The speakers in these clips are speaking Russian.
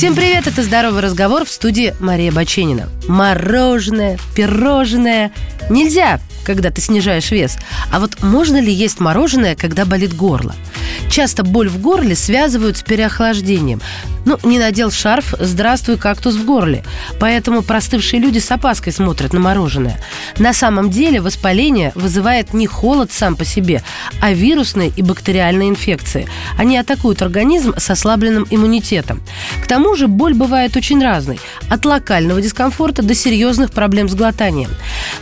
Всем привет, это «Здоровый разговор» в студии Мария Баченина. Мороженое, пирожное. Нельзя, когда ты снижаешь вес. А вот можно ли есть мороженое, когда болит горло? Часто боль в горле связывают с переохлаждением. Ну, не надел шарф, здравствуй, кактус в горле. Поэтому простывшие люди с опаской смотрят на мороженое. На самом деле воспаление вызывает не холод сам по себе, а вирусные и бактериальные инфекции. Они атакуют организм с ослабленным иммунитетом. К тому же боль бывает очень разной. От локального дискомфорта до серьезных проблем с глотанием.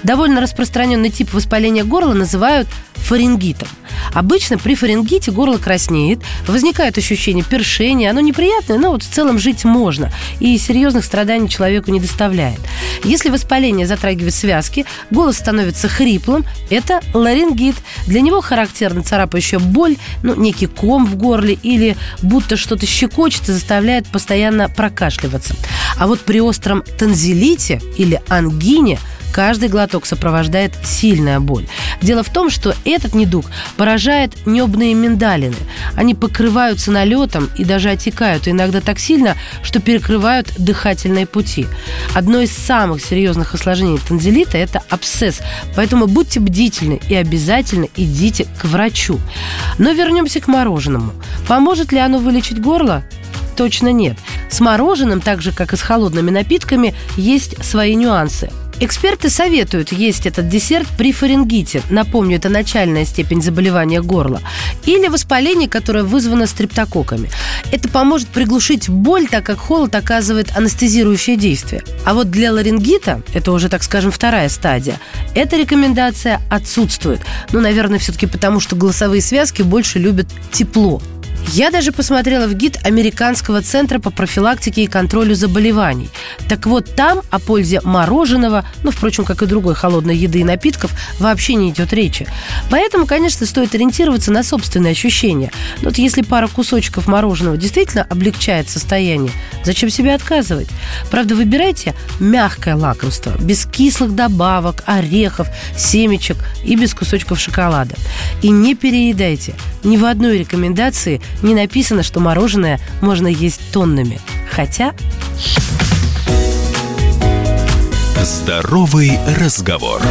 Довольно распространенный тип воспаления горла называют фарингитом. Обычно при фарингите горло краснеет, возникает ощущение першения, оно неприятное, но вот в целом жить можно и серьезных страданий человеку не доставляет. Если воспаление затрагивает связки, голос становится хриплым, это ларингит. Для него характерна царапающая боль, ну, некий ком в горле или будто что-то щекочет и заставляет постоянно прокашливаться. А вот при остром танзелите или ангине – Каждый глоток сопровождает сильная боль. Дело в том, что этот недуг поражает небные миндалины. Они покрываются налетом и даже отекают, иногда так сильно, что перекрывают дыхательные пути. Одно из самых серьезных осложнений танзелита – это абсцесс. Поэтому будьте бдительны и обязательно идите к врачу. Но вернемся к мороженому. Поможет ли оно вылечить горло? Точно нет. С мороженым, так же как и с холодными напитками, есть свои нюансы. Эксперты советуют есть этот десерт при фарингите. Напомню, это начальная степень заболевания горла. Или воспаление, которое вызвано стрептококками. Это поможет приглушить боль, так как холод оказывает анестезирующее действие. А вот для ларингита, это уже, так скажем, вторая стадия, эта рекомендация отсутствует. Ну, наверное, все-таки потому, что голосовые связки больше любят тепло. Я даже посмотрела в гид Американского центра по профилактике и контролю заболеваний. Так вот, там о пользе мороженого, ну, впрочем, как и другой холодной еды и напитков, вообще не идет речи. Поэтому, конечно, стоит ориентироваться на собственные ощущения. Но вот если пара кусочков мороженого действительно облегчает состояние, зачем себе отказывать? Правда, выбирайте мягкое лакомство, без кислых добавок, орехов, семечек и без кусочков шоколада. И не переедайте. Ни в одной рекомендации не написано, что мороженое можно есть тоннами. Хотя... Здоровый разговор.